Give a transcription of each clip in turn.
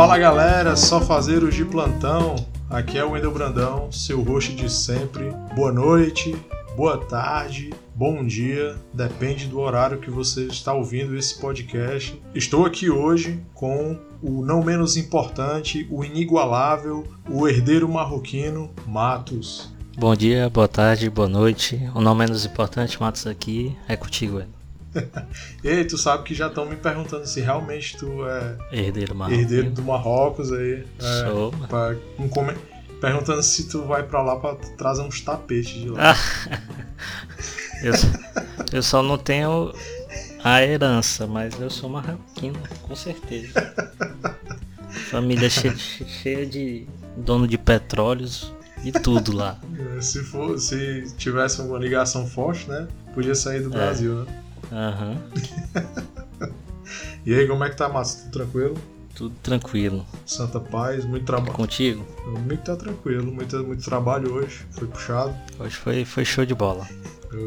Fala galera, só fazeiros de plantão. Aqui é o Wendel Brandão, seu host de sempre. Boa noite, boa tarde, bom dia, depende do horário que você está ouvindo esse podcast. Estou aqui hoje com o não menos importante, o inigualável, o herdeiro marroquino, Matos. Bom dia, boa tarde, boa noite. O não menos importante, Matos aqui, é contigo, Wendel. Ei, tu sabe que já estão me perguntando se realmente tu é herdeiro, herdeiro do Marrocos aí. É, Show. Pra, um come... Perguntando se tu vai pra lá pra trazer uns tapetes de lá. eu, eu só não tenho a herança, mas eu sou marroquino, com certeza. Família cheia, cheia de dono de petróleos e tudo lá. É, se, for, se tivesse uma ligação forte, né? Podia sair do é. Brasil, né? Aham. Uhum. e aí, como é que tá, Márcio? Tudo tranquilo? Tudo tranquilo. Santa paz, muito trabalho. Contigo? Comigo tá tranquilo, muito, muito trabalho hoje, foi puxado. Hoje foi, foi show de bola.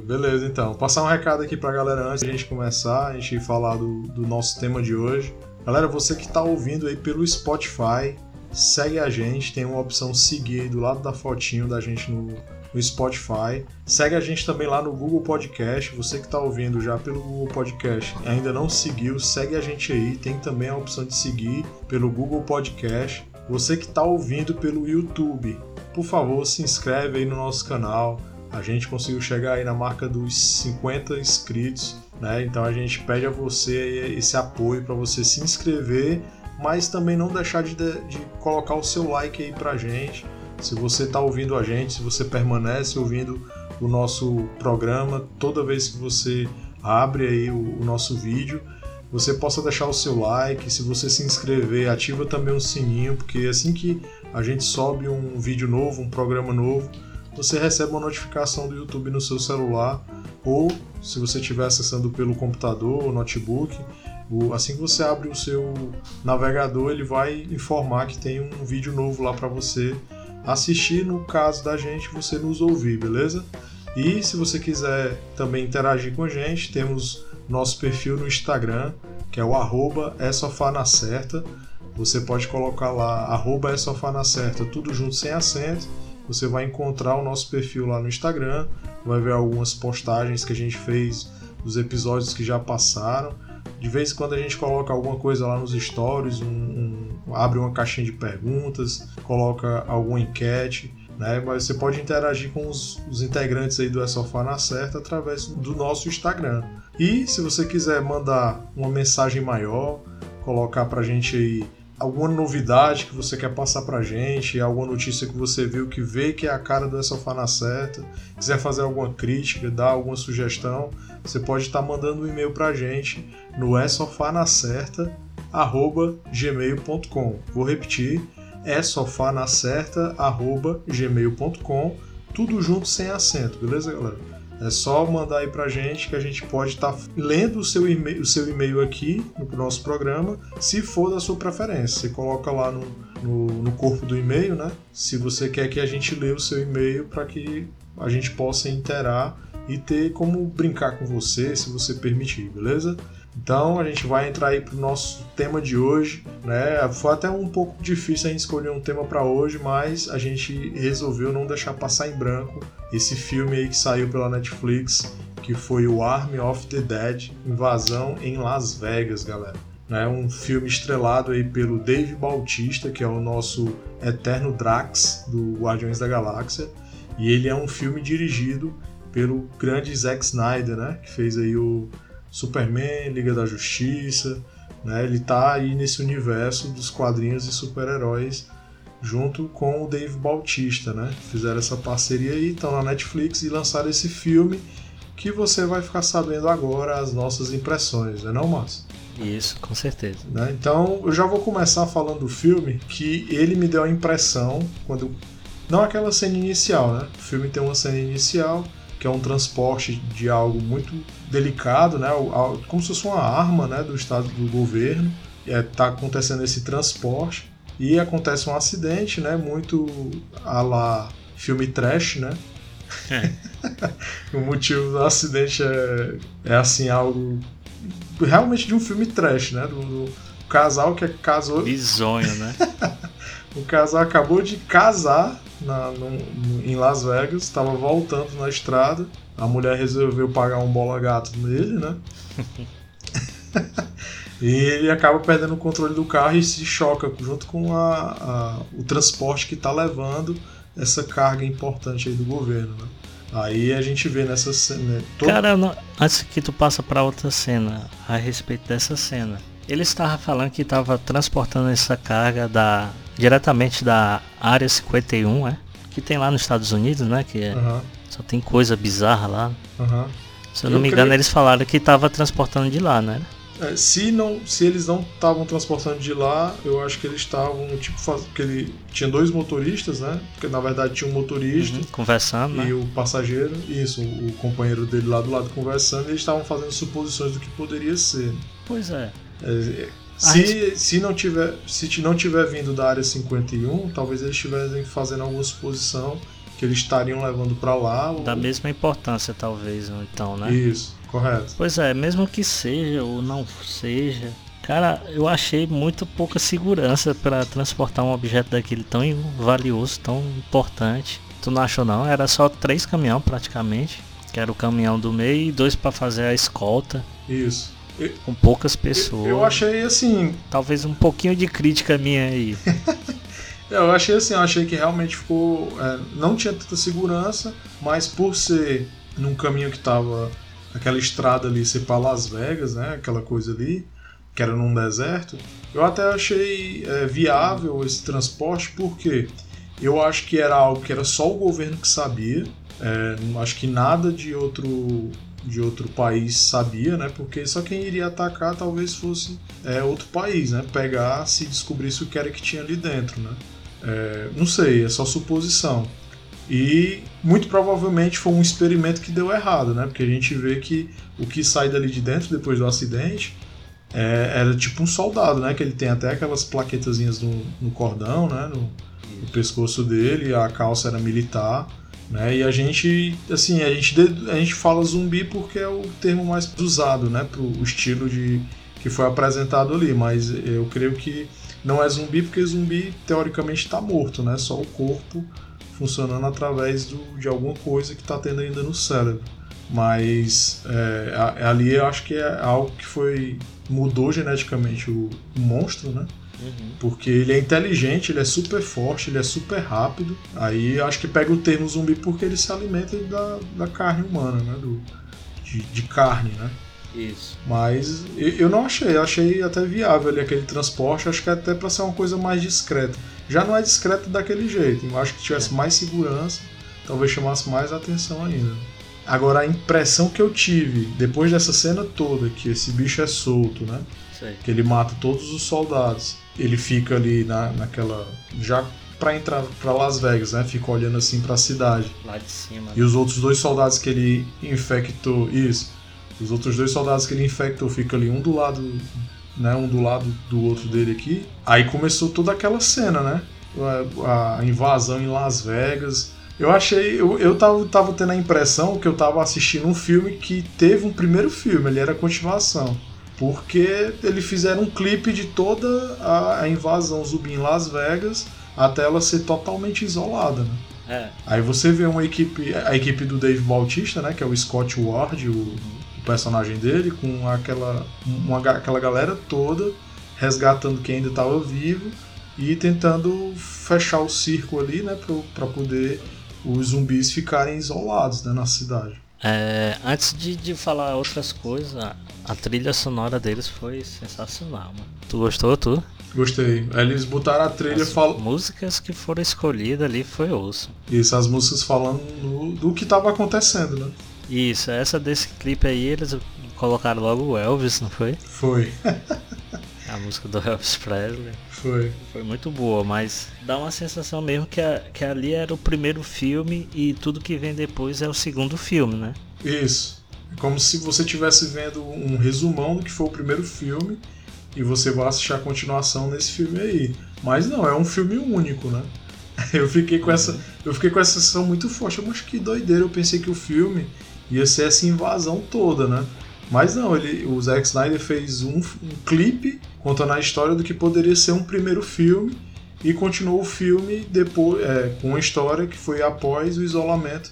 Beleza, então. Passar um recado aqui pra galera antes de a gente começar, a gente falar do, do nosso tema de hoje. Galera, você que tá ouvindo aí pelo Spotify, segue a gente, tem uma opção seguir aí do lado da fotinho da gente no, no Spotify. Segue a gente também lá no Google Podcast. Você que está ouvindo já pelo Google Podcast ainda não seguiu, segue a gente aí. Tem também a opção de seguir pelo Google Podcast. Você que está ouvindo pelo YouTube, por favor, se inscreve aí no nosso canal. A gente conseguiu chegar aí na marca dos 50 inscritos, né? Então a gente pede a você esse apoio para você se inscrever, mas também não deixar de, de colocar o seu like aí pra gente se você está ouvindo a gente, se você permanece ouvindo o nosso programa, toda vez que você abre aí o, o nosso vídeo, você possa deixar o seu like, se você se inscrever, ativa também o sininho, porque assim que a gente sobe um vídeo novo, um programa novo, você recebe uma notificação do YouTube no seu celular, ou se você estiver acessando pelo computador ou notebook, assim que você abre o seu navegador, ele vai informar que tem um vídeo novo lá para você assistir no caso da gente você nos ouvir, beleza? E se você quiser também interagir com a gente, temos nosso perfil no Instagram, que é o arroba é Você pode colocar lá arroba é tudo junto sem acento. Você vai encontrar o nosso perfil lá no Instagram, vai ver algumas postagens que a gente fez dos episódios que já passaram. De vez em quando a gente coloca alguma coisa lá nos stories, um, um, abre uma caixinha de perguntas, coloca alguma enquete. Né? Mas você pode interagir com os, os, integrantes aí do É Sofá na Certa através do nosso Instagram. E se você quiser mandar uma mensagem maior, colocar pra gente aí alguma novidade que você quer passar pra gente, alguma notícia que você viu que vê que é a cara do É Sofá na Certa, quiser fazer alguma crítica, dar alguma sugestão, você pode estar tá mandando um e-mail pra gente no é gmail.com. Vou repetir, é gmail.com, tudo junto sem acento, beleza, galera? É só mandar aí pra gente que a gente pode estar tá lendo o seu e-mail, o seu e-mail aqui no nosso programa, se for da sua preferência. Você coloca lá no, no, no corpo do e-mail, né? Se você quer que a gente lê o seu e-mail para que a gente possa interar e ter como brincar com você, se você permitir, beleza? Então a gente vai entrar aí pro nosso tema de hoje, né? Foi até um pouco difícil a gente escolher um tema para hoje, mas a gente resolveu não deixar passar em branco esse filme aí que saiu pela Netflix, que foi o Army of the Dead, Invasão em Las Vegas, galera. Né? Um filme estrelado aí pelo Dave Bautista, que é o nosso eterno Drax do Guardiões da Galáxia, e ele é um filme dirigido pelo grande Zack Snyder, né? Que fez aí o Superman, Liga da Justiça, né? Ele tá aí nesse universo dos quadrinhos e super-heróis junto com o Dave Bautista, né? Fizeram essa parceria aí, estão na Netflix e lançaram esse filme que você vai ficar sabendo agora as nossas impressões, não é não, Márcio? Isso, com certeza. Né? Então, eu já vou começar falando do filme que ele me deu a impressão quando não aquela cena inicial, né? O filme tem uma cena inicial que é um transporte de algo muito delicado, né? Como se fosse uma arma, né? Do estado do governo. Está é, tá acontecendo esse transporte e acontece um acidente, né? Muito a la filme trash, né? É. o motivo do acidente é, é assim algo realmente de um filme trash, né? Do, do casal que casou. Bizonho, né? o casal acabou de casar na, no, em Las Vegas, estava voltando na estrada. A mulher resolveu pagar um bola gato nele, né? e ele acaba perdendo o controle do carro e se choca junto com a, a o transporte que está levando essa carga importante aí do governo, né? Aí a gente vê nessa cena. Né, todo... Cara, não, antes que tu passa para outra cena a respeito dessa cena, ele estava falando que estava transportando essa carga da diretamente da área 51, é? Que tem lá nos Estados Unidos, né? Que é, uhum. Só tem coisa bizarra lá. Uhum. Se eu não eu me engano, creio... eles falaram que estava transportando de lá, né? É, se, não, se eles não estavam transportando de lá, eu acho que eles estavam, tipo, faz... que ele tinha dois motoristas, né? Porque na verdade tinha um motorista. Uhum, conversando. E né? o passageiro, isso, o companheiro dele lá do lado conversando, e eles estavam fazendo suposições do que poderia ser. Pois é. é se, gente... se, não tiver, se não tiver vindo da área 51, talvez eles estivessem fazendo alguma suposição que eles estariam levando para lá. Da ou... mesma importância, talvez, então, né? Isso, correto. Pois é, mesmo que seja ou não seja. Cara, eu achei muito pouca segurança para transportar um objeto daquele tão valioso, tão importante. Tu não achou não? Era só três caminhão praticamente. Que era o caminhão do meio e dois para fazer a escolta. Isso com poucas pessoas. Eu, achei assim. Talvez um pouquinho de crítica minha aí. eu achei assim, eu achei que realmente ficou. É, não tinha tanta segurança, mas por ser num caminho que tava. aquela estrada ali ser para Las Vegas, né? Aquela coisa ali, que era num deserto, eu até achei é, viável esse transporte, porque eu acho que era algo que era só o governo que sabia. É, acho que nada de outro de outro país sabia, né? Porque só quem iria atacar talvez fosse é, outro país, né? Pegar se descobrisse o que era que tinha ali dentro, né? É, não sei, é só suposição. E muito provavelmente foi um experimento que deu errado, né? Porque a gente vê que o que sai dali de dentro depois do acidente é, era tipo um soldado, né? Que ele tem até aquelas plaquetazinhas no, no cordão, né? No, no pescoço dele, a calça era militar. Né? E a gente, assim, a gente, a gente fala zumbi porque é o termo mais usado, né, para o estilo de que foi apresentado ali, mas eu creio que não é zumbi porque zumbi teoricamente está morto, né? Só o corpo funcionando através do, de alguma coisa que está tendo ainda no cérebro. Mas é, ali eu acho que é algo que foi mudou geneticamente o, o monstro, né? Uhum. Porque ele é inteligente, ele é super forte, ele é super rápido. Aí acho que pega o termo zumbi porque ele se alimenta da, da carne humana, né? Do, de, de carne, né? Isso. Mas eu não achei, eu achei até viável ali aquele transporte, acho que é até para ser uma coisa mais discreta. Já não é discreto daquele jeito, eu acho que tivesse é. mais segurança, talvez chamasse mais atenção ainda. Agora a impressão que eu tive depois dessa cena toda, que esse bicho é solto, né? Sei. Que ele mata todos os soldados ele fica ali na, naquela. Já para entrar para Las Vegas, né? Fica olhando assim para a cidade. Lá de cima. E os outros dois soldados que ele infectou. Isso. Os outros dois soldados que ele infectou ficam ali um do lado. Né, um do lado do outro dele aqui. Aí começou toda aquela cena, né? A, a invasão em Las Vegas. Eu achei. Eu, eu tava, tava tendo a impressão que eu tava assistindo um filme que teve um primeiro filme, ele era continuação porque eles fizeram um clipe de toda a, a invasão zumbi em Las Vegas até ela ser totalmente isolada, né? É. Aí você vê uma equipe, a equipe do Dave Bautista, né, que é o Scott Ward, o, o personagem dele, com aquela, uma, aquela galera toda resgatando quem ainda estava vivo e tentando fechar o circo ali, né, para poder os zumbis ficarem isolados né, na cidade. É, antes de, de falar outras coisas, a trilha sonora deles foi sensacional, mano. Tu gostou, tu? Gostei. Eles botaram a trilha As fal... músicas que foram escolhidas ali foi osso. Isso, as músicas falando do, do que estava acontecendo, né? Isso, essa desse clipe aí eles colocaram logo o Elvis, não foi? Foi. a música do Elvis Presley. Foi. Foi muito boa, mas dá uma sensação mesmo que, a, que ali era o primeiro filme e tudo que vem depois é o segundo filme, né? Isso. É como se você estivesse vendo um resumão do que foi o primeiro filme e você vai assistir a continuação nesse filme aí. Mas não, é um filme único, né? Eu fiquei com essa, eu fiquei com essa sensação muito forte. Eu acho que doideira, eu pensei que o filme ia ser essa invasão toda, né? Mas não, ele, o Zack Snyder fez um, um clipe contando a história do que poderia ser um primeiro filme e continuou o filme depois é, com uma história que foi após o isolamento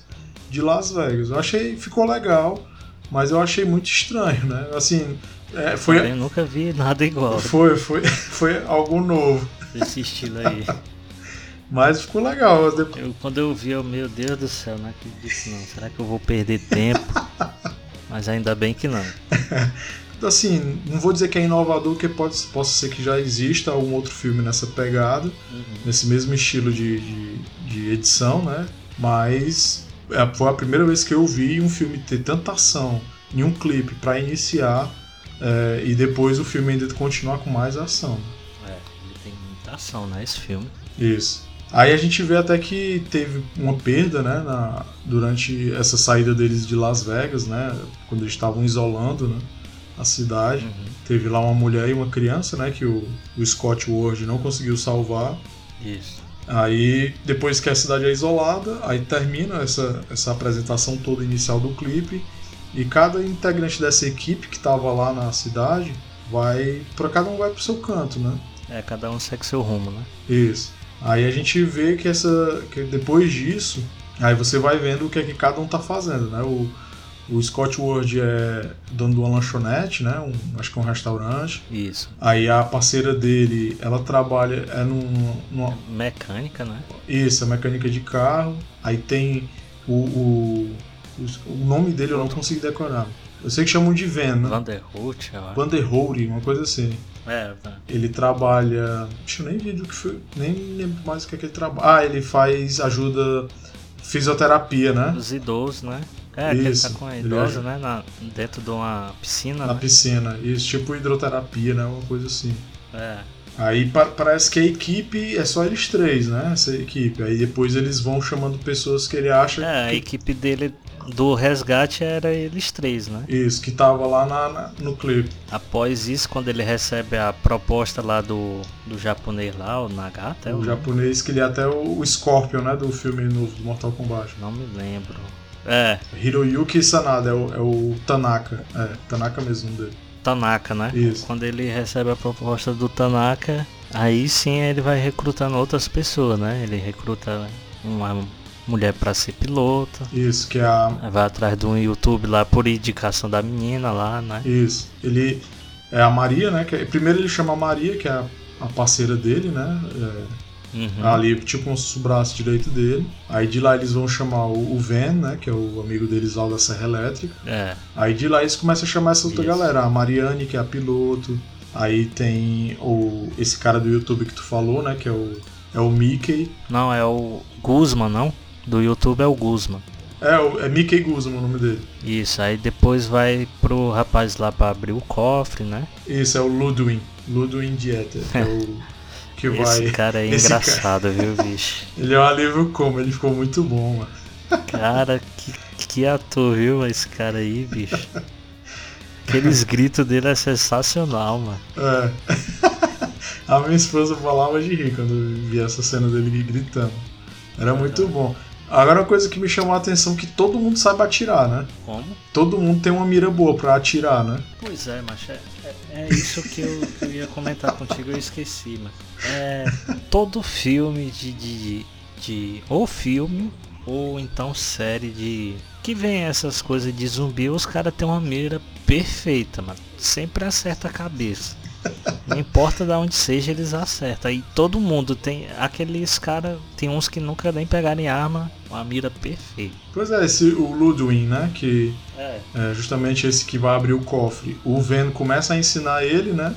de Las Vegas. Eu achei ficou legal, mas eu achei muito estranho, né? Assim, é, foi. Eu nunca vi nada igual. Foi, foi, foi algo novo. Desse estilo aí. Mas ficou legal. Eu, quando eu vi, eu, meu Deus do céu, não acredito não. Será que eu vou perder tempo? Mas ainda bem que não. assim, não vou dizer que é inovador, porque pode, possa ser que já exista algum outro filme nessa pegada, uhum. nesse mesmo estilo de, de, de, edição, né? Mas é, foi a primeira vez que eu vi um filme ter tanta ação em um clipe para iniciar é, e depois o filme ainda continuar com mais ação. É, ele tem muita ação, né? Esse filme. Isso. Aí a gente vê até que teve uma perda, né, na, durante essa saída deles de Las Vegas, né, quando eles estavam isolando, né, a cidade. Uhum. Teve lá uma mulher e uma criança, né, que o, o Scott Ward não conseguiu salvar. Isso. Aí, depois que a cidade é isolada, aí termina essa, essa apresentação toda inicial do clipe e cada integrante dessa equipe que estava lá na cidade vai, para cada um vai pro seu canto, né? É, cada um segue seu rumo, né? Isso. Aí a gente vê que essa que depois disso, aí você vai vendo o que é que cada um tá fazendo, né? O, o Scott Ward é dono de uma lanchonete, né? Um, acho que é um restaurante. Isso. Aí a parceira dele, ela trabalha é num, numa mecânica, né? Isso, é mecânica de carro. Aí tem o, o, o nome dele eu não consigo decorar. Eu sei que chamam de Van, né? Vanderholt, eu acho. Vanderholt, uma coisa assim. É, tá. Ele trabalha. Deixa eu nem ver do que foi. Nem lembro mais o que é que ele trabalha. Ah, ele faz ajuda. Fisioterapia, né? Os idosos, né? É, Isso, que ele tá com a idosa, né? Na, dentro de uma piscina. Na né? piscina, isso, tipo hidroterapia, né? Uma coisa assim. É. Aí parece que a equipe é só eles três, né? Essa equipe. Aí depois eles vão chamando pessoas que ele acha. É, que... a equipe dele do resgate era eles três, né? Isso, que tava lá na, na, no clipe. Após isso, quando ele recebe a proposta lá do, do japonês lá, o Nagata. É o, o japonês que ele é até o, o Scorpion, né? Do filme novo do Mortal Kombat. Não me lembro. É. Hiroyuki Sanada, é o, é o Tanaka. É, Tanaka mesmo dele. Tanaka, né? Isso. Quando ele recebe a proposta do Tanaka, aí sim ele vai recrutando outras pessoas, né? Ele recruta uma mulher para ser piloto. Isso, que é a. Vai atrás do YouTube lá por indicação da menina lá, né? Isso. Ele. É a Maria, né? Que é... Primeiro ele chama a Maria, que é a, a parceira dele, né? É... Uhum. Ali, tipo, um braço direito dele. Aí de lá eles vão chamar o, o Van, né? Que é o amigo deles lá da Serra Elétrica. É. Aí de lá eles começam a chamar essa outra Isso. galera. A Mariane, que é a piloto. Aí tem o, esse cara do YouTube que tu falou, né? Que é o, é o Mickey. Não, é o Guzman, não? Do YouTube é o Guzman. É, é Mickey Guzman o nome dele. Isso, aí depois vai pro rapaz lá pra abrir o cofre, né? Isso, é o Ludwin. Ludwin Dieter. É o que Esse vai. Esse cara é engraçado, cara... viu, bicho? ele é um alívio como, ele ficou muito bom, mano. Cara, que, que ator, viu, esse cara aí, bicho? Aqueles gritos dele é sensacional, mano. É. A minha esposa falava de rir quando via essa cena dele gritando. Era muito bom. Agora uma coisa que me chamou a atenção é que todo mundo sabe atirar, né? Como? Todo mundo tem uma mira boa pra atirar, né? Pois é, mas é, é, é isso que eu, que eu, ia comentar contigo, eu esqueci, mas. É, todo filme de, de, de. Ou filme, ou então série de. Que vem essas coisas de zumbi, os caras têm uma mira perfeita, mano. Sempre acerta a cabeça. Não importa de onde seja, eles acertam. E todo mundo tem. Aqueles caras. Tem uns que nunca nem pegaram em arma. Uma mira perfeita. Pois é, esse, o Ludwig, né? Que é. é justamente esse que vai abrir o cofre. O Ven começa a ensinar ele, né?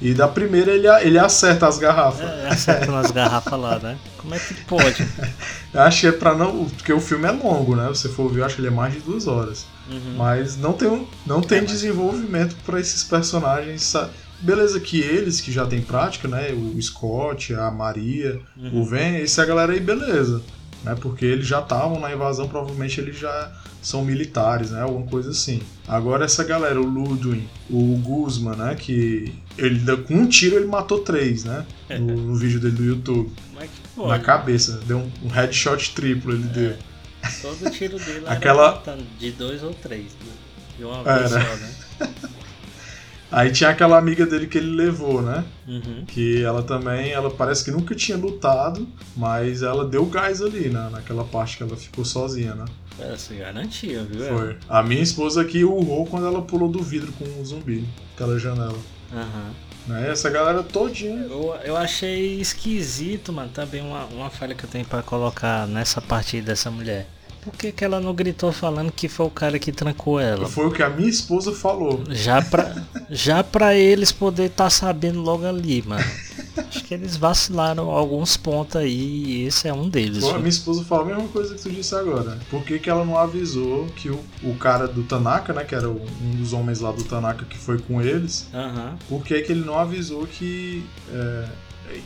E da primeira ele, ele acerta as garrafas. É, acerta nas garrafas lá, né? Como é que pode? eu acho que é pra não. Porque o filme é longo, né? Se você for ver, eu acho que ele é mais de duas horas. Uhum. Mas não tem, não tem é, desenvolvimento mas... para esses personagens Beleza que eles que já tem prática, né? O Scott, a Maria, uhum. o Ven, essa galera aí, beleza. Né, porque eles já estavam na invasão, provavelmente eles já são militares, né? Alguma coisa assim. Agora essa galera, o Ludwig, o Guzman, né? Que ele com um tiro ele matou três, né? No, no vídeo dele do YouTube. É na cabeça. Deu um, um headshot triplo ele é. deu. Todo tiro dele Aquela... de dois ou três. Né? De uma vez só, né? Aí tinha aquela amiga dele que ele levou, né? Uhum. Que ela também, ela parece que nunca tinha lutado, mas ela deu gás ali, né? Naquela parte que ela ficou sozinha, né? Ela se garantia, viu? Foi. A minha esposa aqui urrou quando ela pulou do vidro com o zumbi, aquela janela. Aham. Né? Essa galera todinha. Eu, eu achei esquisito, mano, também uma, uma falha que eu tenho pra colocar nessa parte aí dessa mulher. Por que, que ela não gritou falando que foi o cara que trancou ela? Foi o que a minha esposa falou. Já pra, já pra eles poder estar sabendo logo ali, mano. Acho que eles vacilaram alguns pontos aí e esse é um deles. Pô, minha esposa fala a mesma coisa que tu disse agora. Por que, que ela não avisou que o, o cara do Tanaka, né? Que era o- um dos homens lá do Tanaka que foi com eles, Aham. por que, que ele não avisou que é,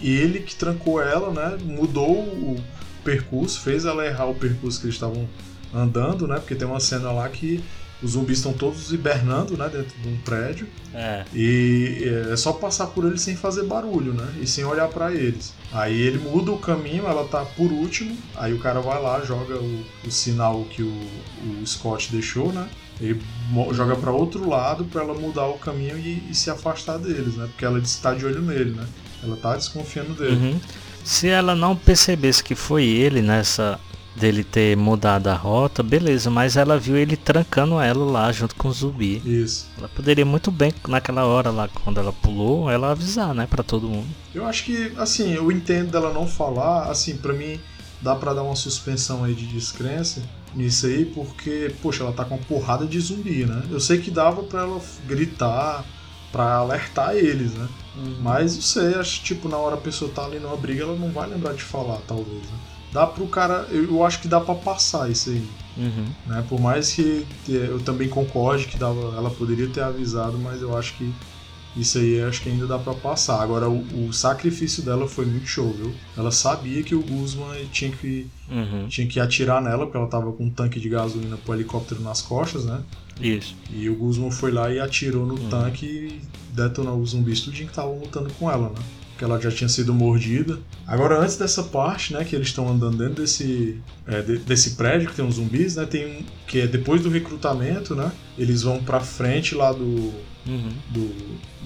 ele que trancou ela, né? Mudou o percurso, fez ela errar o percurso que eles estavam andando, né? Porque tem uma cena lá que os zumbis estão todos hibernando, né? Dentro de um prédio. É. E é só passar por eles sem fazer barulho, né? E sem olhar pra eles. Aí ele muda o caminho, ela tá por último. Aí o cara vai lá, joga o, o sinal que o, o Scott deixou, né? Ele joga pra outro lado pra ela mudar o caminho e, e se afastar deles, né? Porque ela está de olho nele, né? Ela tá desconfiando dele. Uhum. Se ela não percebesse que foi ele nessa dele ter mudado a rota, beleza, mas ela viu ele trancando ela lá junto com o zumbi. Isso. Ela poderia muito bem, naquela hora lá, quando ela pulou, ela avisar, né, pra todo mundo. Eu acho que, assim, eu entendo dela não falar, assim, pra mim dá pra dar uma suspensão aí de descrença nisso aí, porque, poxa, ela tá com uma porrada de zumbi, né? Eu sei que dava pra ela gritar, pra alertar eles, né? Mas não sei, acho que, tipo, na hora a pessoa tá ali numa briga, ela não vai lembrar de falar, talvez, né? Dá pro cara, eu acho que dá pra passar isso aí, Uhum. né? Por mais que eu também concorde que ela poderia ter avisado, mas eu acho que isso aí acho que ainda dá pra passar. Agora, o, o sacrifício dela foi muito show, viu? Ela sabia que o Guzman tinha que, Uhum. tinha que atirar nela, porque ela tava com um tanque de gasolina pro helicóptero nas costas, né? Isso. E o Guzman foi lá e atirou no tanque e detonou os zumbis tudinho que estavam lutando com ela, né? Porque ela já tinha sido mordida. Agora, antes dessa parte, né, que eles estão andando dentro desse, é, de- desse prédio que tem uns zumbis, né? Tem um que é depois do recrutamento, né? Eles vão pra frente lá do, Uhum. do,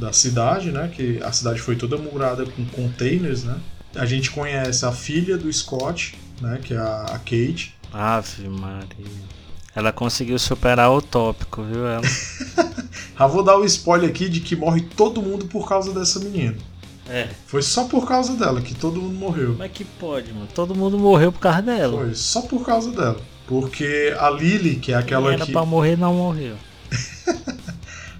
da cidade, né? Que a cidade foi toda murada com containers, né? A gente conhece a filha do Scott, né? Que é a, a Kate. Ave Maria. Ela conseguiu superar o tópico, viu? Ela... Já vou dar o spoiler aqui de que morre todo mundo por causa dessa menina. É. Foi só por causa dela que todo mundo morreu. Como é que pode, mano? Todo mundo morreu por causa dela. Foi só por causa dela. Porque a Lily, que é Quem aquela era que. pra morrer, não morreu.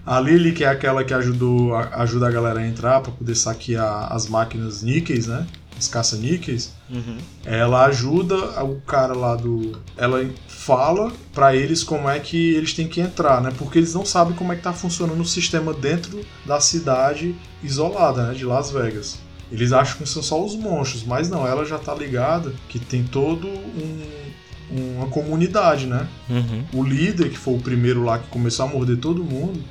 A Lily, que é aquela que ajudou, a- ajuda a galera a entrar pra poder saquear as máquinas níqueis, né? As caça-níqueis. Uhum. Ela ajuda o cara lá do. Ela fala pra eles como é que eles têm que entrar, né? Porque eles não sabem como é que tá funcionando o sistema dentro da cidade isolada, né? De Las Vegas. Eles acham que são só os monstros, mas não, ela já tá ligada que tem todo um uma comunidade, né? Uhum. O líder, que foi o primeiro lá que começou a morder todo mundo,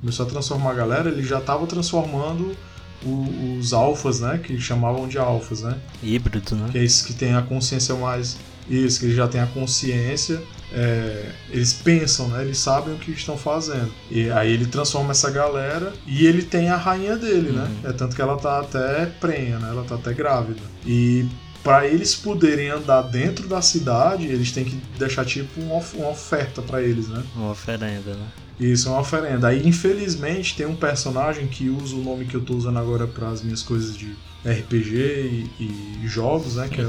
começou a transformar a galera, ele já tava transformando o- os alfas, né? Que chamavam de alfas, né? Híbrido, né? que é esses que têm a consciência mais. Isso, que eles já têm a consciência, é, eles pensam, né? Eles sabem o que estão fazendo. E aí ele transforma essa galera e ele tem a rainha dele, né? Uhum. É tanto que ela tá até prenha, né? Ela tá até grávida. E para eles poderem andar dentro da cidade, eles têm que deixar tipo uma oferta para eles, né? Uma oferenda, né? Isso é uma oferenda. Aí, infelizmente, tem um personagem que usa o nome que eu tô usando agora para as minhas coisas de RPG e, e jogos, né? Que é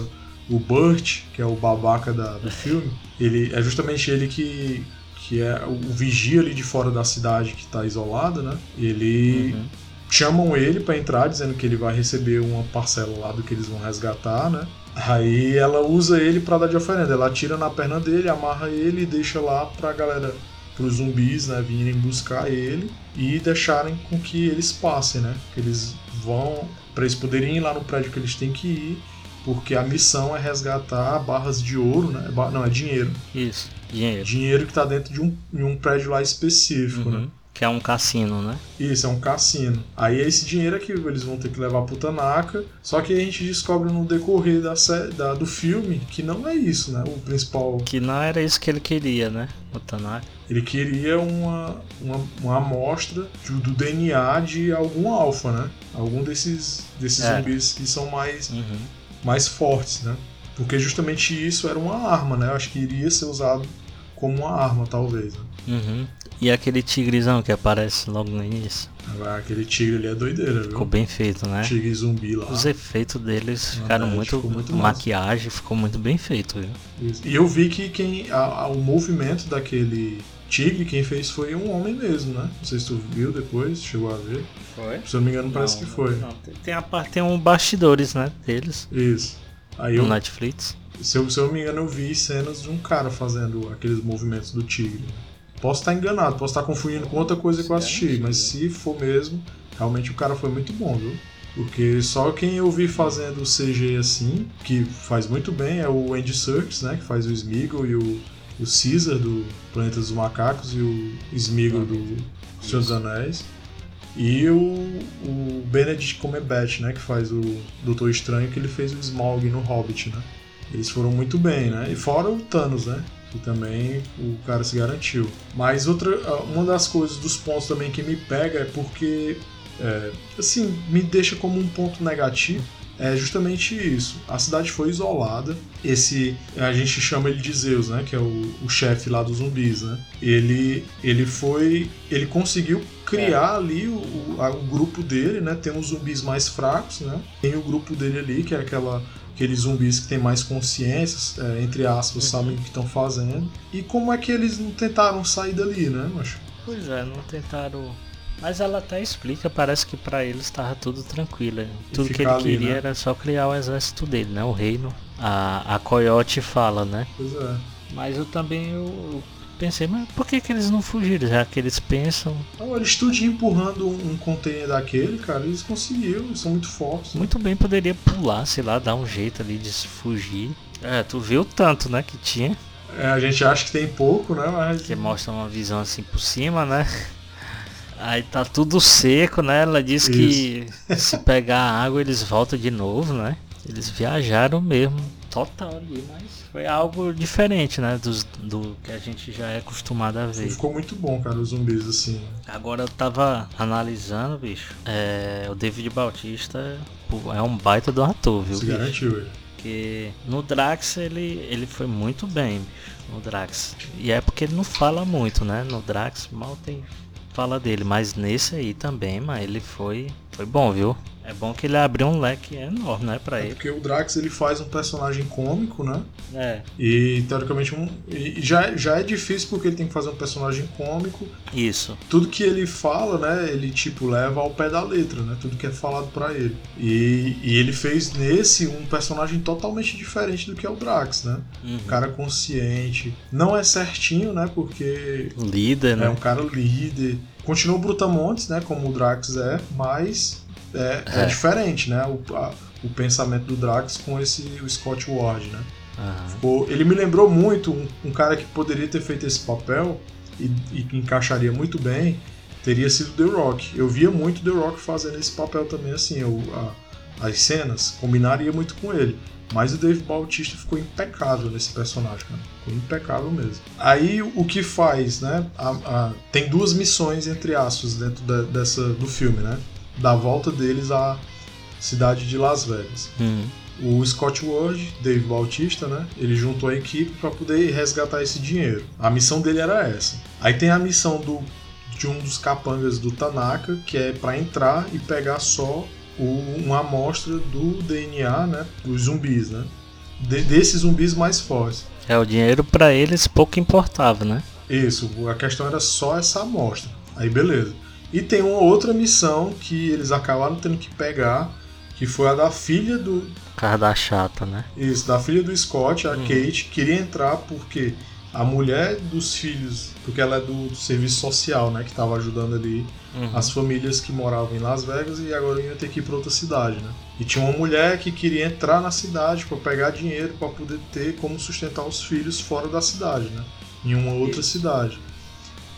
o Burt, que é o babaca da- do filme. Ele é justamente ele que, que é o vigia ali de fora da cidade que tá isolada, né? Ele Uhum. chamam ele pra entrar, dizendo que ele vai receber uma parcela lá do que eles vão resgatar, né? Aí ela usa ele pra dar de oferenda. Ela atira na perna dele, amarra ele e deixa lá pra galera, pros zumbis, né, virem buscar ele e deixarem com que eles passem, né? Que eles vão pra eles poderem ir lá no prédio que eles têm que ir, porque a missão é resgatar barras de ouro, né? Não, é dinheiro. Isso. Dinheiro. Dinheiro que tá dentro de um, de um prédio lá específico, Uhum. né? Que é um cassino, né? Isso, é um cassino. Aí esse dinheiro aqui eles vão ter que levar pro Tanaka. Só que a gente descobre no decorrer da, da, do filme que não é isso, né? O principal. Que não era isso que ele queria, né? O Tanaka. Ele queria uma, uma, uma amostra do DNA de algum alfa, né? Algum desses, desses é. zumbis que são mais, uhum. mais fortes, né? Porque justamente isso era uma arma, né? Eu acho que iria ser usado como uma arma, talvez. Né? Uhum. E aquele tigrezão que aparece logo no início? aquele tigre ali é doideira, viu? Ficou bem feito, né? Tigre zumbi lá. Os efeitos deles ficaram muito. Ficou muito maquiagem ficou muito bem feito, viu? Isso. E eu vi que quem, a, a, o movimento daquele tigre, quem fez foi um homem mesmo, né? Não sei se tu viu depois, chegou a ver. Foi? Se eu não me engano, parece que foi. Não, tem, a parte, tem um bastidores, né? Deles. Isso. Aí no eu, Netflix. Se eu, se eu não me engano, eu vi cenas de um cara fazendo aqueles movimentos do tigre. Posso estar enganado, posso estar confundindo com outra coisa que eu assisti, mas se for mesmo, realmente o cara foi muito bom, viu? Porque só quem eu vi fazendo CG assim, que faz muito bem, é o Andy Serkis, né? Que faz o Smeagol e o, o Caesar do Planeta dos Macacos e o Smeagol do Senhor dos Anéis. E o, o Benedict Cumberbatch, né? Que faz o Doutor Estranho, que ele fez o Smaug no Hobbit, né? Eles foram muito bem, né? E fora o Thanos, né? Que também o cara se garantiu. Mas outra, uma das coisas, dos pontos também que me pega é porque, é, assim, me deixa como um ponto negativo. É justamente isso. A cidade foi isolada. Esse, a gente chama ele de Zeus, né? Que é o, o chefe lá dos zumbis, né? Ele, ele foi, ele conseguiu criar é. ali o, o, a, o, grupo dele, né? Tem os zumbis mais fracos, né? Tem o grupo dele ali que é aquela aqueles zumbis que têm mais consciência, é, entre aspas, uhum. sabem o que estão fazendo. E como é que eles não tentaram sair dali, né, macho? Pois é, não tentaram. Mas ela até explica, parece que para eles estava tudo tranquilo. Tudo que ele ali, queria né? era só criar o exército dele, né? O reino. A, a Coyote fala, né? Pois é. Mas eu também eu, pensei, mas por que, que eles não fugiram? Já que eles pensam. Não, eles tudinho empurrando um container daquele, cara, eles conseguiram, eles são muito fortes. Né? Muito bem, poderia pular, sei lá, dar um jeito ali de fugir. É, tu viu tanto, né, que tinha. É, a gente acha que tem pouco, né? Mas... Que mostra uma visão assim por cima, né? Aí tá tudo seco, né? Ela diz Isso. que se pegar água eles voltam de novo, né? Eles viajaram mesmo total ali, mas foi algo diferente, né? Do, do que a gente já é acostumado a ver. Ficou muito bom, cara, os zumbis assim. Agora eu tava analisando, bicho. É, o David Bautista é um baita do ator, viu? Se bicho? garantiu ele. Porque no Drax ele, ele foi muito bem, bicho, no Drax. E é porque ele não fala muito, né? No Drax mal tem fala dele, mas nesse aí também, mas ele foi, foi bom, viu? É bom que ele abriu um leque enorme, né, pra é ele. Porque o Drax ele faz um personagem cômico, né? É. E teoricamente um, e já, já é difícil porque ele tem que fazer um personagem cômico. Isso. Tudo que ele fala, né, ele tipo leva ao pé da letra, né? Tudo que é falado para ele. E, e ele fez nesse um personagem totalmente diferente do que é o Drax, né? Uhum. Um cara consciente. Não é certinho, né? Porque. Líder, né? É um cara líder. Continua o Brutamontes, né? Como o Drax é, mas é, é. é diferente, né? O, a, o pensamento do Drax com esse o Scott Ward, né? Uhum. Ficou, ele me lembrou muito um, um, cara que poderia ter feito esse papel e, e que encaixaria muito bem teria sido The Rock. Eu via muito The Rock fazendo esse papel também, assim, eu, a, as cenas combinaria muito com ele. Mas o Dave Bautista ficou impecável nesse personagem, cara. Ficou impecável mesmo. Aí o que faz, né? A, a, tem duas missões, entre aspas, dentro da, dessa, do filme, né? da volta deles à cidade de Las Vegas. Uhum. O Scott Ward, Dave Bautista, né? Ele juntou a equipe para poder resgatar esse dinheiro. A missão dele era essa. Aí tem a missão do, de um dos capangas do Tanaka, que é para entrar e pegar só o, uma amostra do DNA, né? Dos zumbis, né? De, desses zumbis mais fortes. É, o dinheiro para eles pouco importava, né? Isso, a questão era só essa amostra. Aí beleza. E tem uma outra missão que eles acabaram tendo que pegar, que foi a da filha do. Cara da chata, né? Isso, da filha do Scott, a hum. Kate, queria entrar porque a mulher dos filhos, porque ela é do, do serviço social, né? Que estava ajudando ali uhum. as famílias que moravam em Las Vegas e agora ia ter que ir para outra cidade, né? E tinha uma mulher que queria entrar na cidade para pegar dinheiro para poder ter como sustentar os filhos fora da cidade, né? Em uma outra cidade.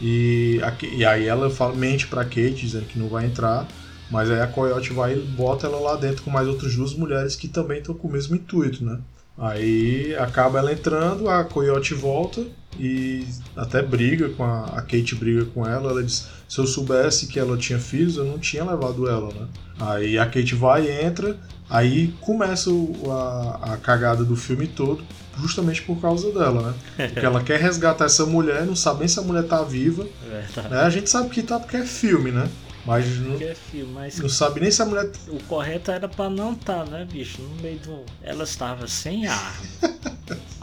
E, e aí ela fala, mente pra Kate, dizendo que não vai entrar. Mas aí a Coyote vai e bota ela lá dentro com mais outras duas mulheres que também estão com o mesmo intuito, né? Aí acaba ela entrando, a Coyote volta e até briga com a, a Kate briga com ela. Ela diz: se eu soubesse que ela tinha filhos, eu não tinha levado ela, né? Aí a Kate vai e entra, aí começa o, a, a cagada do filme todo, justamente por causa dela, né? Porque ela quer resgatar essa mulher, não sabe nem se a mulher tá viva. Verdade. Né? A gente sabe que tá porque é filme, né? Mas não, é filme, mas não sabe nem se a mulher. o correto era pra não estar, né, bicho? No meio do. Ela estava sem arma.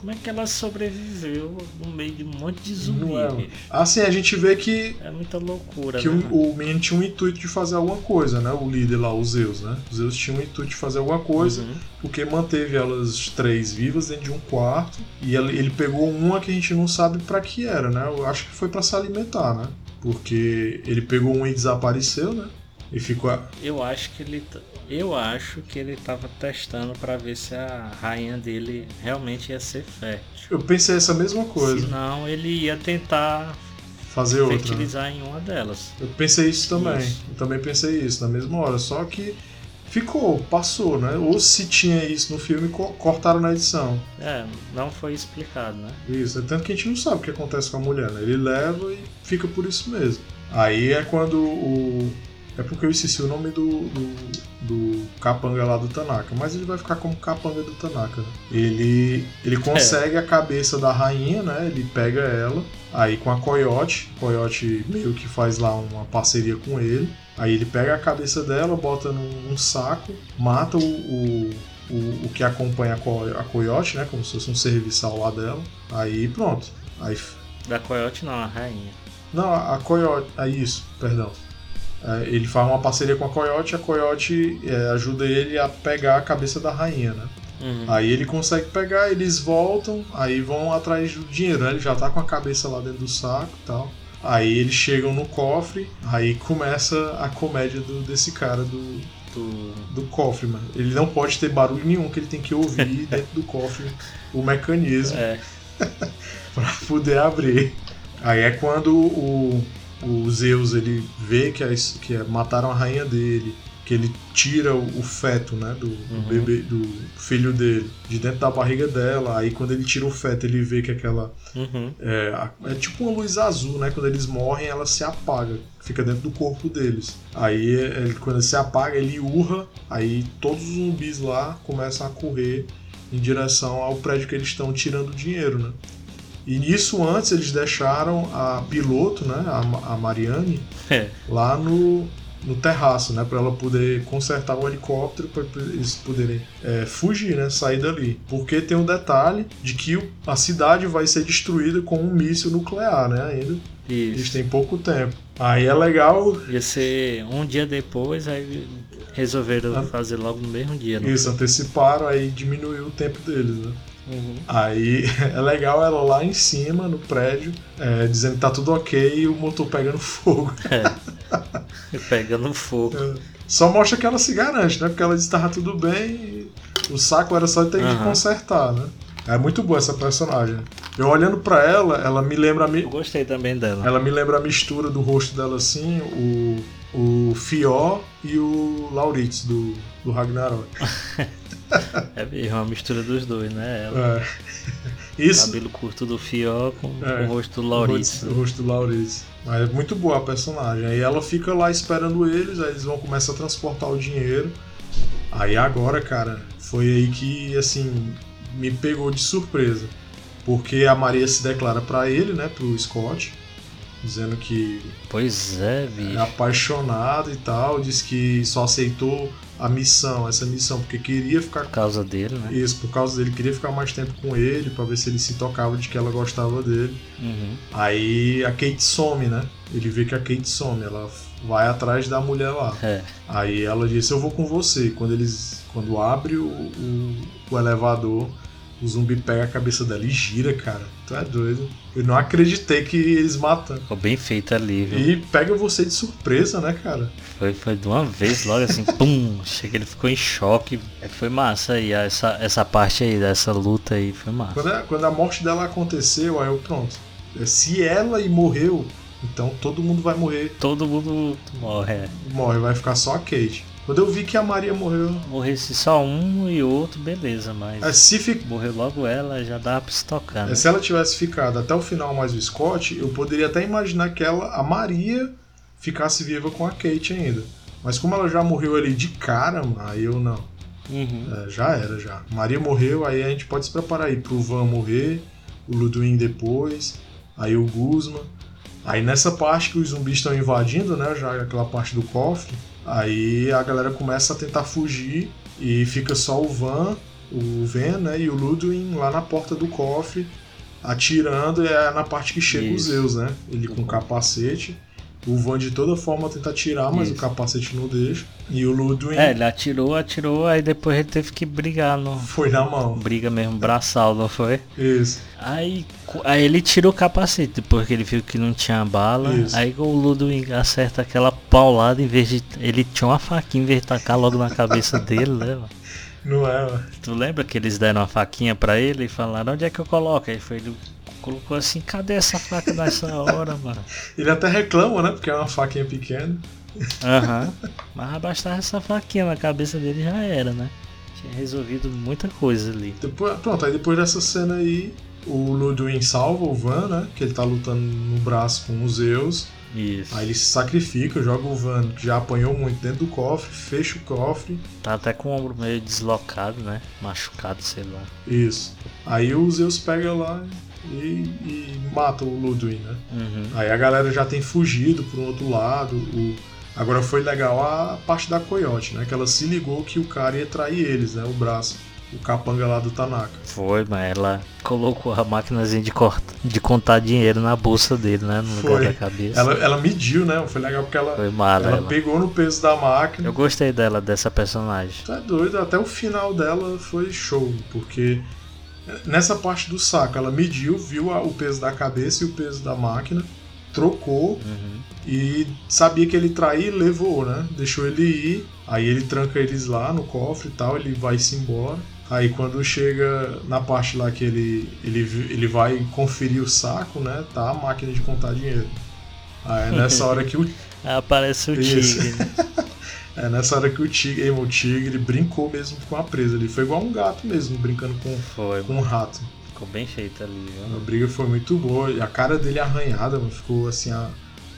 Como é que ela sobreviveu no meio de um monte de zumbi, é. Assim, a gente vê que, É muita loucura, que né? o, o menino tinha um intuito de fazer alguma coisa, né? O líder lá, o Zeus, né? O Zeus tinha um intuito de fazer alguma coisa, Uhum. porque manteve elas três vivas dentro de um quarto. E ele, ele pegou uma que a gente não sabe pra que era, né? Eu acho que foi pra se alimentar, né? Porque ele pegou uma e desapareceu, né? E ficou. a- Eu acho que ele. Eu acho que ele tava testando pra ver se a rainha dele realmente ia ser fértil. Eu pensei essa mesma coisa, Senão ele ia tentar fazer outra. né? fertilizar em uma delas. Eu pensei isso também. Isso. Eu também pensei isso na mesma hora. Só que ficou, passou, né? Ou se tinha isso no filme, co- cortaram na edição. É, não foi explicado, né? Isso, é tanto que a gente não sabe o que acontece com a mulher, né? Ele leva e fica por isso mesmo. Aí é quando o. É porque eu esqueci o nome do, do, do capanga lá do Tanaka, mas ele vai ficar como capanga do Tanaka. Ele, ele consegue a cabeça da rainha, né? Ele pega ela, aí com a Coyote, Coyote meio que faz lá uma parceria com ele. Aí ele pega a cabeça dela, bota num, num saco, mata o, o, o, o que acompanha a, co, a Coyote, né? Como se fosse um serviçal lá dela. Aí pronto. Aí Da coiote não, a rainha. não, a Coyote. É isso, perdão. É, ele faz uma parceria com a Coyote, a Coyote é, ajuda ele a pegar a cabeça da rainha, né? Uhum. Aí ele consegue pegar, eles voltam, aí vão atrás do dinheiro, né? Ele já tá com a cabeça lá dentro do saco e tal. Aí eles chegam no cofre, aí começa a comédia do- desse cara do, Do... do cofre, mano. Ele não pode ter barulho nenhum, que ele tem que ouvir dentro do cofre o mecanismo É, pra poder abrir. Aí é quando o, o Zeus ele vê que, as- que mataram a rainha dele, que ele tira o, o feto, né, do, do Uhum. bebê, do filho dele, de dentro da barriga dela. Aí quando ele tira o feto, ele vê que aquela uhum. é, é tipo uma luz azul, né? Quando eles morrem, ela se apaga, fica dentro do corpo deles. Aí, ele, quando ele se apaga, ele urra, aí todos os zumbis lá começam a correr em direção ao prédio que eles estão tirando o dinheiro, né? E nisso antes eles deixaram a piloto, né, a, a Mariane, É. lá no, no terraço, né, para ela poder consertar o helicóptero para eles poderem é, fugir, né, sair dali. Porque tem um detalhe de que a cidade vai ser destruída com um míssil nuclear, né, ainda. Eles Isso. têm pouco tempo. Aí é legal Ia ser um dia depois, aí resolveram fazer logo no mesmo dia. não isso, anteciparam, aí diminuiu o tempo deles, né. Uhum. Aí é legal ela lá em cima, no prédio, é, dizendo que tá tudo ok e o motor pegando fogo. E Pegando fogo. Só mostra que ela se garante, né? Porque ela disse que tava tudo bem e o saco era só ter que Aham. consertar, né? É muito boa essa personagem. Eu olhando pra ela, ela me lembra mi- Eu gostei também dela. ela me lembra a mistura do rosto dela assim, o o Fior e o Lauritz do, do Ragnarok. É mesmo, uma mistura dos dois, né? Ela, É. Isso cabelo curto do Fió com, É. com o rosto do rosto, o rosto do Lauritz. Mas é muito boa a personagem. Aí ela fica lá esperando eles, aí eles vão começar a transportar o dinheiro. Aí agora, cara, foi aí que assim me pegou de surpresa. Porque a Maria se declara pra ele, né, pro Scott, dizendo que Pois é, é bicho. apaixonado e tal, diz que só aceitou a missão, essa missão porque queria ficar Por causa dele, né? isso por causa dele, queria ficar mais tempo com ele pra ver se ele se tocava de que ela gostava dele. Uhum. Aí a Kate some, né? Ele vê que a Kate some, ela vai atrás da mulher lá. É. Aí ela disse: Eu vou com você. Quando eles. Quando abre o, o, o elevador, o zumbi pega a cabeça dela e gira, cara. Tu é doido. Eu não acreditei que eles matam. Ficou bem feito ali, viu? E pega você de surpresa, né, cara? Foi, foi de uma vez, logo assim, pum! Chega, ele ficou em choque. É, Foi massa aí, essa, essa parte aí, dessa luta aí, foi massa. Quando a, quando a morte dela aconteceu, aí eu, pronto. Se ela e morreu, Então todo mundo vai morrer. Todo mundo morre, é. Morre, vai ficar só a Kate. Quando eu vi que a Maria morreu. Morresse só um e outro, beleza, mas. É, se fi... Morreu logo ela, já dá pra se tocar. É, Né? se ela tivesse ficado até o final mais o Scott, eu poderia até imaginar que ela, a Maria ficasse viva com a Kate ainda. Mas como ela já morreu ali de cara, aí eu não. Uhum. É, já era, já. Maria morreu, aí a gente pode se preparar aí pro Van morrer, o Ludwig depois, aí o Guzman. Aí nessa parte que os zumbis estão invadindo, né, já aquela parte do cofre, aí a galera começa a tentar fugir e fica só o Van, o Ven, né, e o Ludwig lá na porta do cofre, atirando, e é na parte que chega Isso. os Zeus, né, ele com capacete. O Van de toda forma tenta atirar, mas Isso. o capacete não deixa. E o Ludwig É, ele atirou, atirou, aí depois ele teve que brigar no. foi na mão. Briga mesmo, braçal, não foi? Isso. Aí, aí ele tira o capacete, depois que ele viu que não tinha bala. Isso. Aí o Ludwig acerta aquela paulada em vez de. Ele tinha uma faquinha em vez de tacar logo na cabeça dele, né? mano? Não é, mano. Tu lembra que eles deram uma faquinha pra ele e falaram, onde é que eu coloco? Aí foi, ele colocou assim, cadê essa faca nessa hora, mano? Ele até reclama, né? Porque é uma faquinha pequena. Aham. Mas bastava essa faquinha na cabeça dele já era, né? Tinha resolvido muita coisa ali. Depois, pronto, aí depois dessa cena aí, o Ludwig salva o Van, né? Que ele tá lutando no braço com os Zeus. Isso. Aí ele se sacrifica, joga o Van, que já apanhou muito dentro do cofre, fecha o cofre. Tá até com o ombro meio deslocado, né? Machucado, sei lá. Isso. Aí o Zeus pega lá e, e mata o Ludwig, né? Uhum. Aí a galera já tem fugido pro outro lado. O... Agora foi legal a parte da Coyote, né? Que ela se ligou que o cara ia trair eles, né? O braço. O capanga lá do Tanaka. Foi, mas ela colocou a maquinazinha de, corta, de contar dinheiro na bolsa dele, né? No lugar Foi. da cabeça. Ela, ela mediu, né? Foi legal porque ela, Foi mala ela ela. pegou no peso da máquina. Eu gostei dela, dessa personagem. Tá doido, até o final dela foi show, porque nessa parte do saco ela mediu, viu a- o peso da cabeça e o peso da máquina, trocou Uhum. e sabia que ele traía e levou, né? Deixou ele ir, aí ele tranca eles lá no cofre e tal, ele vai-se embora. Aí quando chega na parte lá que ele, ele, ele vai conferir o saco, né? Tá a máquina de contar dinheiro. Aí é nessa hora que o aparece o Isso. tigre. né? É nessa hora que o tigre, o tigre brincou mesmo com a presa ali. Foi igual um gato mesmo, brincando com, Foi, com um rato. ficou bem feito ali, viu? A briga foi muito boa. E a cara dele arranhada, mano, ficou assim, a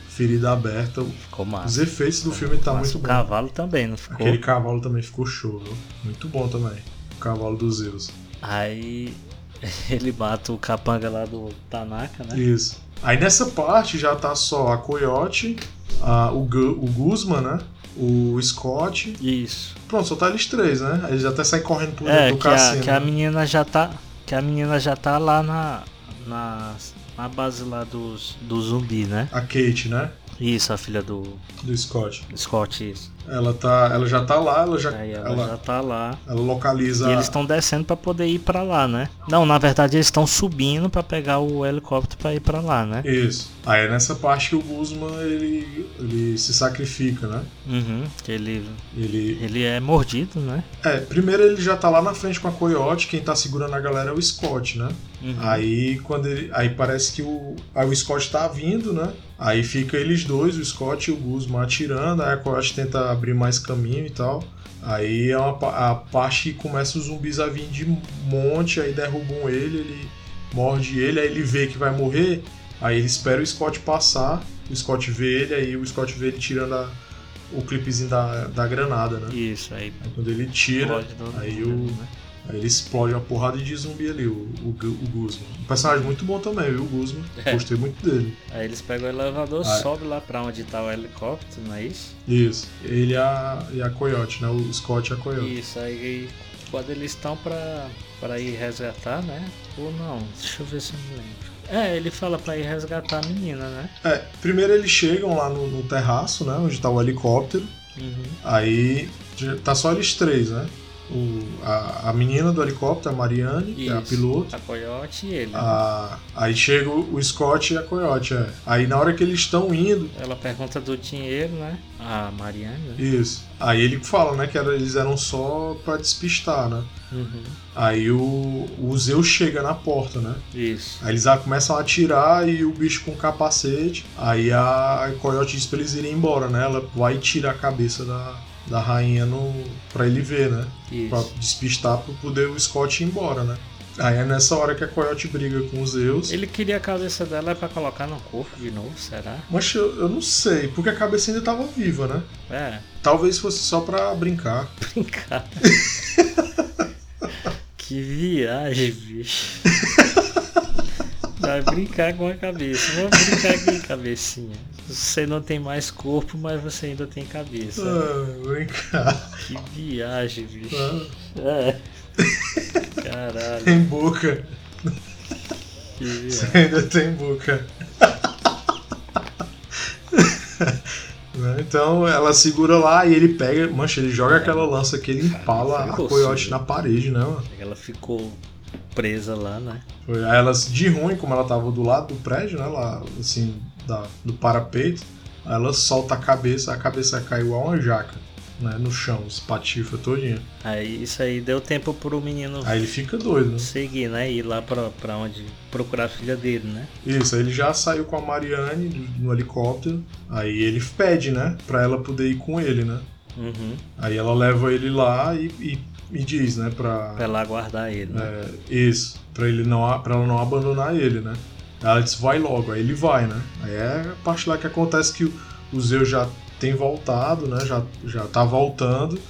ferida aberta. Ficou Os massa. efeitos do filme tá muito o bom. cavalo também, não ficou? Aquele cavalo também ficou show, viu? Muito bom também. O cavalo dos Zeus. Aí ele mata o capanga lá do Tanaka, né? Isso. Aí nessa parte já tá só a Coyote, a, o, Gu- o Guzman, né? O Scott. Isso. Pronto, só tá eles três, né? Eles até saem correndo por É, dentro do que a, cassino. que a menina já tá. Que a menina já tá lá na. na, na base lá dos, do zumbi, né? A Kate, né? Isso, a filha do Do Scott. Scott, isso. Ela tá, ela já tá lá, ela já, Aí ela, ela, já tá lá. ela localiza. E eles estão descendo pra poder ir pra lá, né? Não, na verdade eles estão subindo pra pegar o helicóptero pra ir pra lá, né? Isso. Aí é nessa parte que o Guzman ele, ele se sacrifica, né? Uhum. Ele, Ele, ele é mordido, né? é, primeiro ele já tá lá na frente com a Coyote, quem tá segurando a galera é o Scott, né? Uhum. Aí quando ele, aí parece que o, aí o Scott tá vindo, né? Aí fica eles dois, o Scott e o Guzman atirando, aí a Coyote tenta abrir mais caminho e tal. Aí é uma, a parte que começa os zumbis a vir de monte, aí derrubam ele, ele morde ele, aí ele vê que vai morrer, aí ele espera o Scott passar, o Scott vê ele, aí o Scott vê ele tirando a- o clipezinho da, da granada, né? Isso, aí Aí quando ele tira, aí o, né? Aí ele explode uma porrada de zumbi ali, o, o, o Guzman. Um personagem muito bom também, viu, o Guzman? É. Gostei muito dele. Aí eles pegam o elevador, é. sobe lá pra onde tá o helicóptero, não é isso? Isso. Ele e a, e a Coyote, né? O Scott e a Coyote. Isso, aí quando eles estão pra, pra ir resgatar, né? Ou não, deixa eu ver se eu me lembro. É, ele fala pra ir resgatar a menina, né? É, primeiro eles chegam lá no, no terraço, né? Onde tá o helicóptero. Uhum. Aí tá só eles três, né? O, a, a menina do helicóptero, a Mariane, que é a Isso. piloto. A Coyote e ele. A, aí chega o, o Scott e a Coyote, é. Aí na hora que eles estão indo, Ela pergunta do dinheiro, né? A Mariana. né? isso. Aí ele fala, né, que era, eles eram só pra despistar, né? Uhum. Aí o, o Zeus chega na porta, né? Isso. Aí eles começam a atirar e o bicho com capacete. Aí a Coyote diz pra eles irem embora, né? Ela vai e tira a cabeça da, da rainha no, pra ele ver, né? Pra Isso. despistar pra poder o Scott ir embora, né? Aí é nessa hora que a Coyote briga com os Zeus. Ele queria a cabeça dela pra colocar no corpo de novo, será? Mas eu, eu não sei, porque a cabeça ainda tava viva, né? É, Talvez fosse só pra brincar. brincar. que viagem, bicho. Vai brincar com a cabeça. Vamos brincar aqui, cabecinha. Você não tem mais corpo, mas você ainda tem cabeça. Ah, brincar. Que viagem, bicho. Ah, É. Caralho, tem boca. que viagem. Ainda tem boca. Então ela segura lá e ele pega, mancha, ele joga aquela lança que ele empala a coiote gostoso. na parede, né? mano? Ela ficou presa lá, né? Aí ela, de ruim, como ela tava do lado do prédio, né? Lá, assim, da, do parapeito, ela solta a cabeça, a cabeça cai igual uma jaca, né? No chão, espatifa todinha. Aí isso aí deu tempo pro menino Aí ele fica doido, né? seguir, né? Ir lá pra, pra onde procurar a filha dele, né? Isso, aí ele já saiu com a Mariane no- helicóptero. Aí ele pede, né? Pra ela poder ir com ele, né? Uhum. Aí ela leva ele lá e, e, e diz, né? Pra, Pra lá guardar ele, né? é, isso, pra, ele não, a- pra ela não abandonar ele, né? Ela diz, vai logo, aí ele vai, né? Aí é a parte lá que acontece que o, Zeus já tem voltado, né? Já, já tá voltando.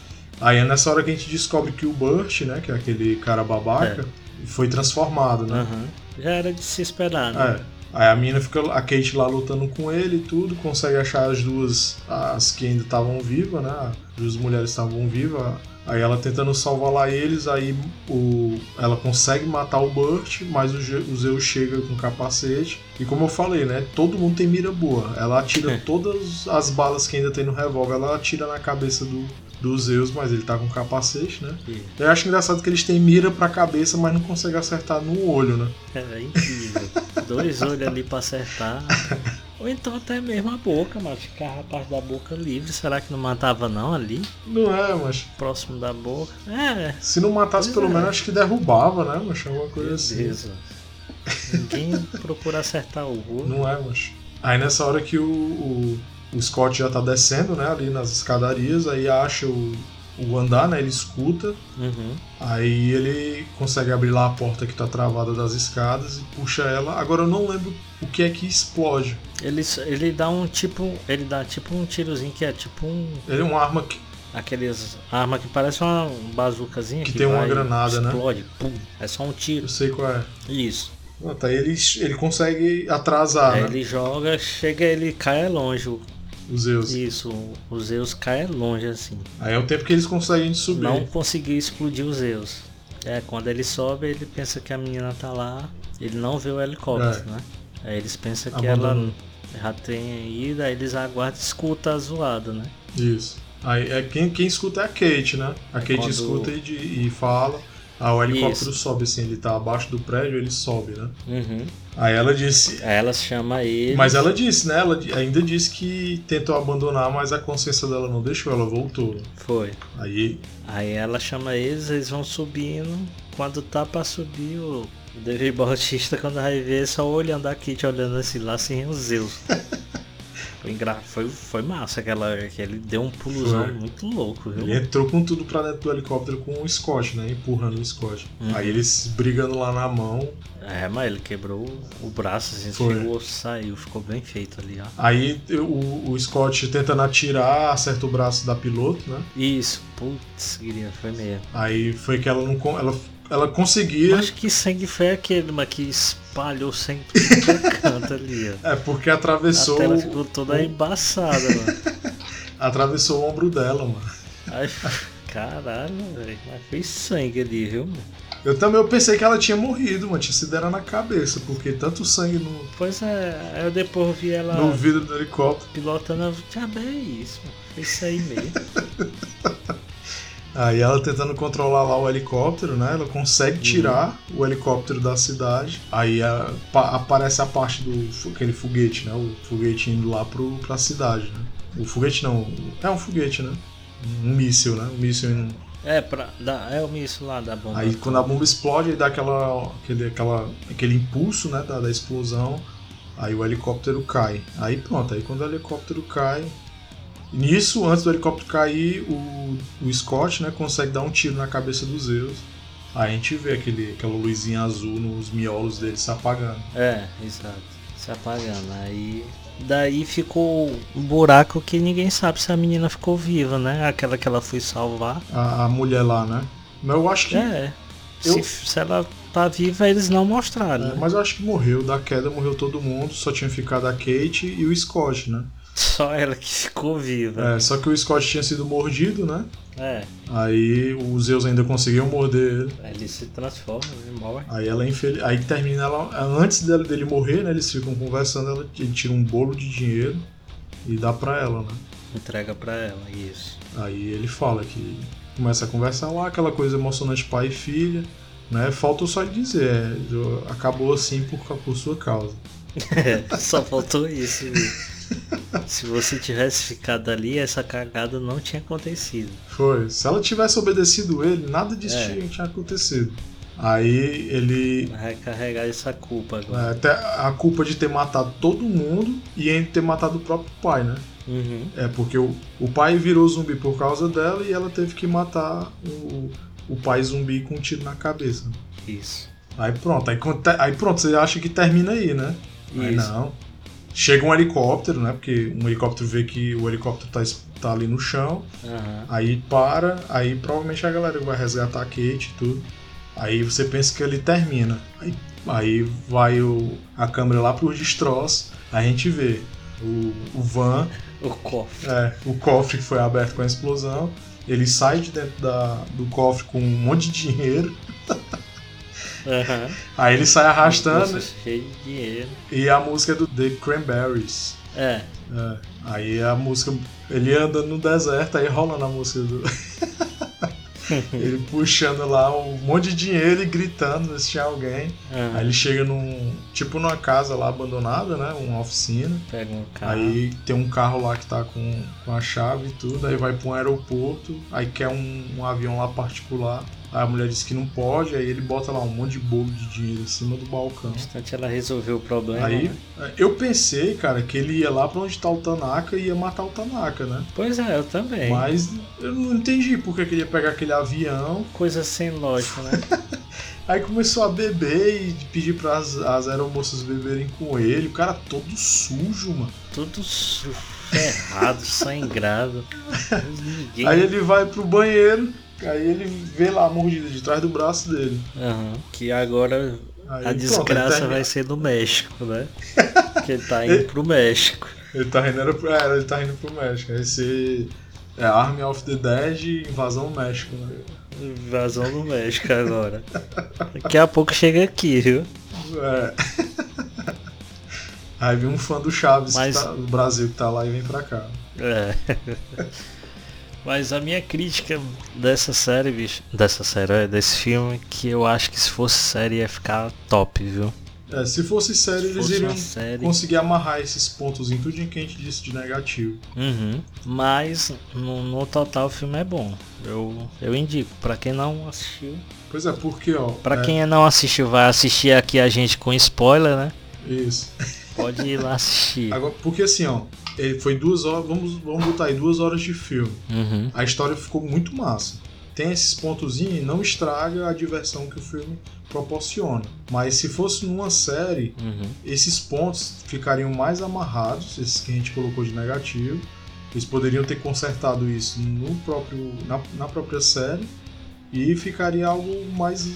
Aí é nessa hora que a gente descobre que o Burt, né? Que é aquele cara babaca, foi transformado, né? Aham. Já era de se esperar, né? É. Aí a mina fica, a Kate lá lutando com ele e tudo, consegue achar as duas, as que ainda estavam vivas, né? As duas mulheres estavam vivas. Aí ela tentando salvar lá eles, aí o, ela consegue matar o Burt, mas o, o Zeus chega com capacete. E como eu falei, né? Todo mundo tem mira boa. Ela atira todas as balas que ainda tem no revólver, ela atira na cabeça do, do Zeus, mas ele tá com capacete, né? E- Eu acho engraçado que eles têm mira pra cabeça, mas não conseguem acertar no olho, né? É incrível. Dois olhos ali pra acertar. Ou então até mesmo a boca, mas ficava a parte da boca livre. Será que não matava não ali? Não é, mas Próximo da boca? É, Se não matasse, pelo é. menos acho que derrubava, né, mas Alguma coisa meu assim. Ninguém procura acertar o olho. Não é, mas. Aí nessa hora que o, o, o Scott já tá descendo, né, ali nas escadarias, aí acha o, o andar, né, ele escuta, Uhum. aí ele consegue abrir lá a porta que tá travada das escadas e puxa ela. Agora eu não lembro o que é que explode. Ele, ele dá um tipo. Ele dá tipo um tirozinho que é tipo um. Ele é uma arma que. Aqueles arma que parece uma bazucazinha Que tem uma granada, né? explode, Pum, é só um tiro. Eu sei qual é. Isso. Ah, tá, ele, ele consegue atrasar, né? ele joga, chega, ele cai longe. O- Os Zeus. Isso, o Zeus cai longe assim. Aí é o tempo que eles conseguem subir. Não conseguiu explodir o Zeus. É, quando ele sobe, ele pensa que a menina tá lá. Ele não vê o helicóptero, É. né? Aí eles pensam que Abandonou. ela já tem ido, aí eles aguardam e escuta a zoada, né? Isso. Aí é quem, quem escuta é a Kate, né? A Kate quando- escuta e, de- e fala. Ah, o helicóptero Isso. sobe assim, ele tá abaixo do prédio, ele sobe, né? Uhum. Aí ela disse. Aí ela chama ele. Mas ela disse, né? Ela ainda disse que tentou abandonar, mas a consciência dela não deixou, ela voltou. Foi. Aí. Aí ela chama eles, eles vão subindo. Quando tá pra subir, o David Bautista, quando vai ver, só olhando a Kit, olhando assim lá sem os Zeus. Foi, engra... foi, foi massa aquela. Que ele deu um pulozão Foi. muito louco, viu? Ele entrou com tudo pra dentro do helicóptero com o Scott, né? Empurrando o Scott. Uhum. Aí eles brigando lá na mão. É, mas ele quebrou o braço, assim, Foi. chegou, saiu, ficou bem feito ali, ó. Aí o, o Scott tentando atirar, acerta o braço da piloto, né? Isso, putz, queria, foi mesmo. Aí foi que ela não. Ela, ela conseguia. Acho que sangue foi aquele, mas que espalhou sangue por canto ali, ó. É porque A atravessou. tela o- ficou toda embaçada, mano. Atravessou o ombro dela, mano. Aí, caralho, velho. Mas foi sangue ali, viu, mano? Eu também eu pensei que ela tinha morrido, mano. Tinha sido era na cabeça, porque tanto sangue no, Pois é, aí eu depois vi ela no vidro do helicóptero. pilotando. eu, Diabo, é isso, mano. Foi isso aí mesmo. Aí ela tentando controlar lá o helicóptero, né? Ela consegue tirar uhum. o helicóptero da cidade. Aí a, pa, aparece a parte do aquele foguete, né? O foguete indo lá pro, pra cidade, né? O foguete não. É um foguete, né? Um míssil, né? Um míssil indo é, pra, dá, é o míssil lá da bomba. Aí quando a bomba explode, aí dá aquela, aquele, aquela, aquele impulso né, da, da explosão, aí o helicóptero cai. Aí pronto, aí quando o helicóptero cai. Nisso, antes do helicóptero cair, o, o Scott né, consegue dar um tiro na cabeça dos Zeus. Aí a gente vê aquele, aquela luzinha azul nos miolos dele se apagando. É, exato. Se apagando. Aí Daí ficou um buraco que ninguém sabe se a menina ficou viva, né? Aquela que ela foi salvar. A, a mulher lá, né? Mas eu acho que. É. Eu... Se, se ela tá viva, eles não mostraram. É, né? Mas eu acho que morreu. Da queda morreu todo mundo, só tinha ficado a Kate e o Scott, né? Só ela que ficou viva. É, só que o Scott tinha sido mordido, né? É. Aí os Zeus ainda conseguiam morder ele. Ele se transforma, ele morre. Aí ela infeliz... Aí termina ela. Antes dele, morrer, né? Eles ficam conversando, ela, ele tira um bolo de dinheiro e dá pra ela, né? Entrega pra ela, isso. Aí ele fala que começa a conversar lá, aquela coisa emocionante pai e filha, né? Falta só dizer, é, acabou assim por, por sua causa. É, só faltou isso. Se você tivesse ficado ali, essa cagada não tinha acontecido. Foi. Se ela tivesse obedecido ele, nada disso é. tinha acontecido. Aí ele. Vai carregar essa culpa agora. É, até a culpa de ter matado todo mundo e em ter matado o próprio pai, né? Uhum. É porque o, o pai virou zumbi por causa dela e ela teve que matar o, o pai zumbi com um tiro na cabeça. Isso. Aí pronto, aí, aí pronto, você acha que termina aí, né? Isso. Aí não. Chega um helicóptero, né? Porque um helicóptero vê que o helicóptero tá, tá ali no chão. Uhum. Aí para, aí provavelmente a galera vai resgatar a Kate e tudo. Aí você pensa que ele termina. Aí, aí vai o, a câmera lá pros destroços. Aí a gente vê o, o van. O cofre. É, o cofre que foi aberto com a explosão. Ele sai de dentro da, do cofre com um monte de dinheiro. Uhum. Aí ele sai arrastando. cheio de dinheiro. E a música é do The Cranberries. É. é. Aí a música. Ele anda no deserto, aí rola na música do. ele puxando lá um monte de dinheiro e gritando se tinha alguém. Uhum. Aí ele chega num. Tipo numa casa lá abandonada, né? Uma oficina. Pega um carro. Aí tem um carro lá que tá com, com a chave e tudo. Aí vai pra um aeroporto. Aí quer um, um avião lá particular. Aí a mulher disse que não pode, aí ele bota lá um monte de bolo de dinheiro em cima do balcão. No instante ela resolveu o problema. Aí né? eu pensei, cara, que ele ia lá pra onde tá o Tanaka e ia matar o Tanaka, né? Pois é, eu também. Mas eu não entendi porque que ele ia pegar aquele avião. Coisa sem lógica, né? Aí começou a beber e pedir para as, as aeromoças beberem com ele. O cara todo sujo, mano. Todo sujo, ferrado, sangrado. Ninguém... Aí ele vai pro banheiro, Aí ele vê lá a mordida de trás do braço dele. Uhum. Que agora Aí, a desgraça pronto, vai ser no México, né? que ele tá indo ele, pro México. Ele tá indo, é, ele tá indo pro México. Ser é, Army of the Dead invasão no México, né? Invasão no México agora. Daqui a pouco chega aqui, viu? É. Aí vem um fã do Chaves Mas... tá, do Brasil que tá lá e vem pra cá. É. Mas a minha crítica dessa série, bicho, dessa série, é, desse filme, que eu acho que se fosse série ia ficar top, viu? É, se fosse série, se eles fosse iriam série... conseguir amarrar esses pontos em tudo que a gente disse de negativo. Uhum. Mas, no, no, total, o filme é bom. Eu, eu indico. para quem não assistiu. Pois é, porque, ó. Pra é... quem não assistiu, vai assistir aqui a gente com spoiler, né? Isso. Pode ir lá assistir. Agora, porque assim, ó, foi duas horas, vamos, vamos botar aí, duas horas de filme. Uhum. A história ficou muito massa. Tem esses pontozinhos e não estraga a diversão que o filme proporciona. Mas se fosse numa série, uhum. esses pontos ficariam mais amarrados, esses que a gente colocou de negativo. Eles poderiam ter consertado isso no próprio, na, na própria série e ficaria algo mais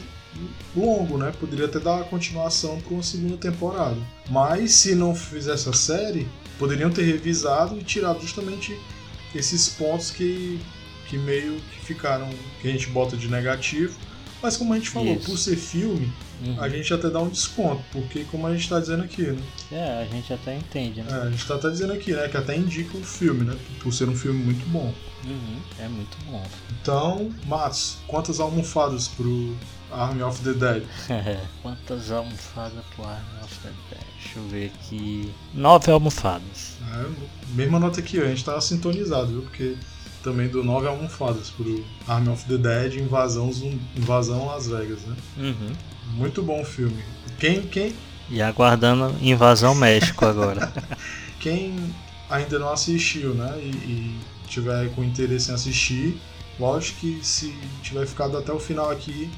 longo, né? Poderia até dar continuação para uma segunda temporada. Mas se não fizesse a série, poderiam ter revisado e tirado justamente esses pontos que, que meio que ficaram, que a gente bota de negativo, Mas como a gente falou, Isso. por ser filme, Uhum. a gente até dá um desconto, porque como a gente tá dizendo aqui, né? É, a gente até entende, né? É, a gente tá até dizendo aqui, né? Que até indica o filme, né? Por ser um filme muito bom. Uhum. É muito bom. Então, Matos, quantas almofadas pro Army of the Dead? Quantas almofadas pro Army of the Dead? Deixa eu ver aqui. Nove almofadas. É, mesma nota que eu, a gente tá sintonizado, viu? Porque também do nove almofadas pro Army of the Dead Invasão, Invasão Las Vegas, né? Uhum. Muito bom filme. Quem, quem, E aguardando Invasão México agora. quem ainda não assistiu, né? E, e tiver com interesse em assistir, lógico que se tiver ficado até o final aqui,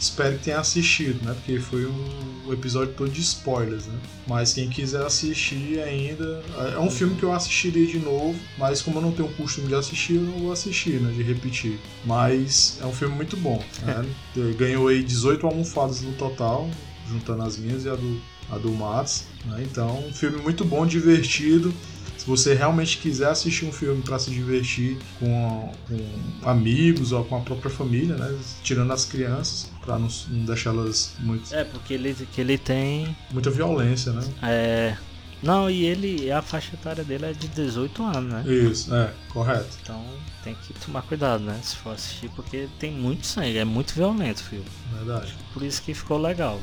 espero que tenha assistido, né? Porque foi um, o episódio todo de spoilers, né? Mas quem quiser assistir ainda. É um filme que eu assistiria de novo, mas como eu não tenho o costume de assistir, eu não vou assistir, né? De repetir. Mas é um filme muito bom, né? Ganhou aí 18 almofadas no total, juntando as minhas e a do, a do Matos. Né? Então, um filme muito bom, divertido. Se você realmente quiser assistir um filme para se divertir com, com amigos ou com a própria família, né? tirando as crianças, para não, não deixá-las muito, é, porque ele, que ele tem. muita violência, né? É. Não, e ele. A faixa etária dele é de 18 anos, né? Isso, é, correto. Então tem que tomar cuidado, né? Se for assistir, porque tem muito sangue, é muito violento o filme. Verdade, Por isso que ficou legal.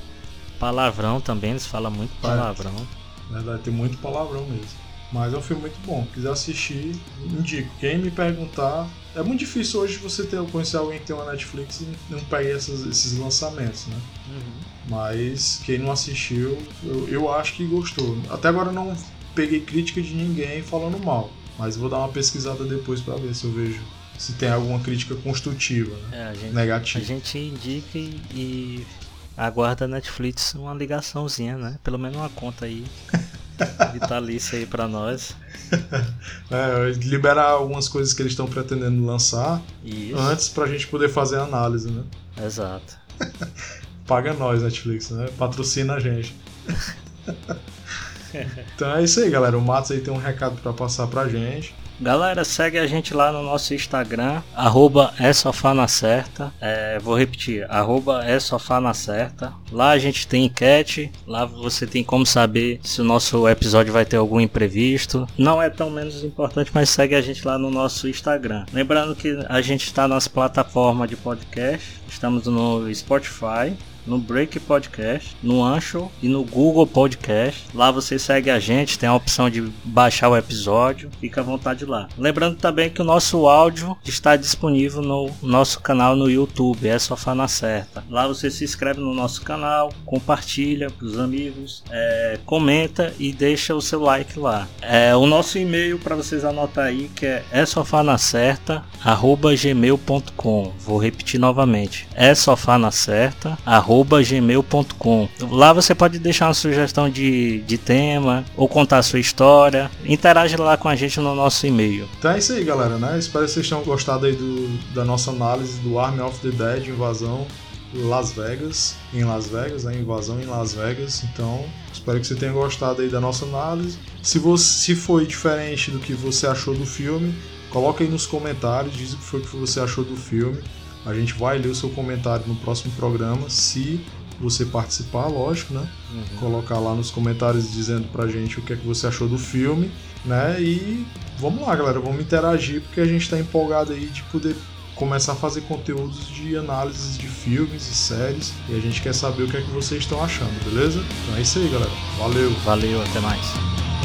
Palavrão também, eles falam muito palavrão. verdade, tem muito palavrão mesmo. Mas é um filme muito bom. Quiser assistir, indico. Quem me perguntar. É muito difícil hoje você ter, conhecer alguém que tem uma Netflix e não pegue essas- esses lançamentos, né? Uhum. Mas quem não assistiu, eu, eu acho que gostou. Até agora eu não peguei crítica de ninguém falando mal. Mas vou dar uma pesquisada depois pra ver se eu vejo se tem alguma crítica construtiva, né? É, a gente, a Negativa. gente indica e, e aguarda a Netflix uma ligaçãozinha, né? Pelo menos uma conta aí. vitalícia aí pra nós. É, liberar algumas coisas que eles estão pretendendo lançar Isso. antes pra gente poder fazer a análise, né? Exato. Paga nós, Netflix, né? Patrocina a gente. então é isso aí, galera. O Matos aí tem um recado pra passar pra gente. Galera, segue a gente lá no nosso Instagram, arroba é. É, vou repetir, arroba é. Lá a gente tem enquete, lá você tem como saber se o nosso episódio vai ter algum imprevisto. Não é tão menos importante, mas segue a gente lá no nosso Instagram. Lembrando que a gente está nas plataformas de podcast, estamos no Spotify, no Break Podcast, no Ancho e no Google Podcast. Lá você segue a gente, tem a opção de baixar o episódio, fica à vontade lá. Lembrando também que o nosso áudio está disponível no nosso canal no YouTube, é na Certa. Lá você se inscreve no nosso canal, compartilha para os amigos, é, comenta e deixa o seu like lá. É, o nosso e-mail para vocês anotar aí que é é sofá na certa gmail.com vou repetir novamente é sofá na certa gmail.com lá você pode deixar uma sugestão de, de tema ou contar a sua história interage lá com a gente no nosso e-mail Então é isso aí, galera, né? Espero que vocês tenham gostado aí do, da nossa análise do Army of the Dead, Invasão Las Vegas, em Las Vegas, a invasão em Las Vegas. Então, espero que você tenha gostado aí da nossa análise. Se você se foi diferente do que você achou do filme, coloca aí nos comentários, diz o que foi que você achou do filme. A gente vai ler o seu comentário no próximo programa, se você participar, lógico, né? Colocar lá nos comentários dizendo pra gente o que é que você achou do filme, né? E vamos lá, galera, vamos interagir porque a gente tá empolgado aí de poder começar a fazer conteúdos de análises de filmes e séries e a gente quer saber o que é que vocês estão achando, beleza? Então é isso aí, galera. Valeu! valeu até mais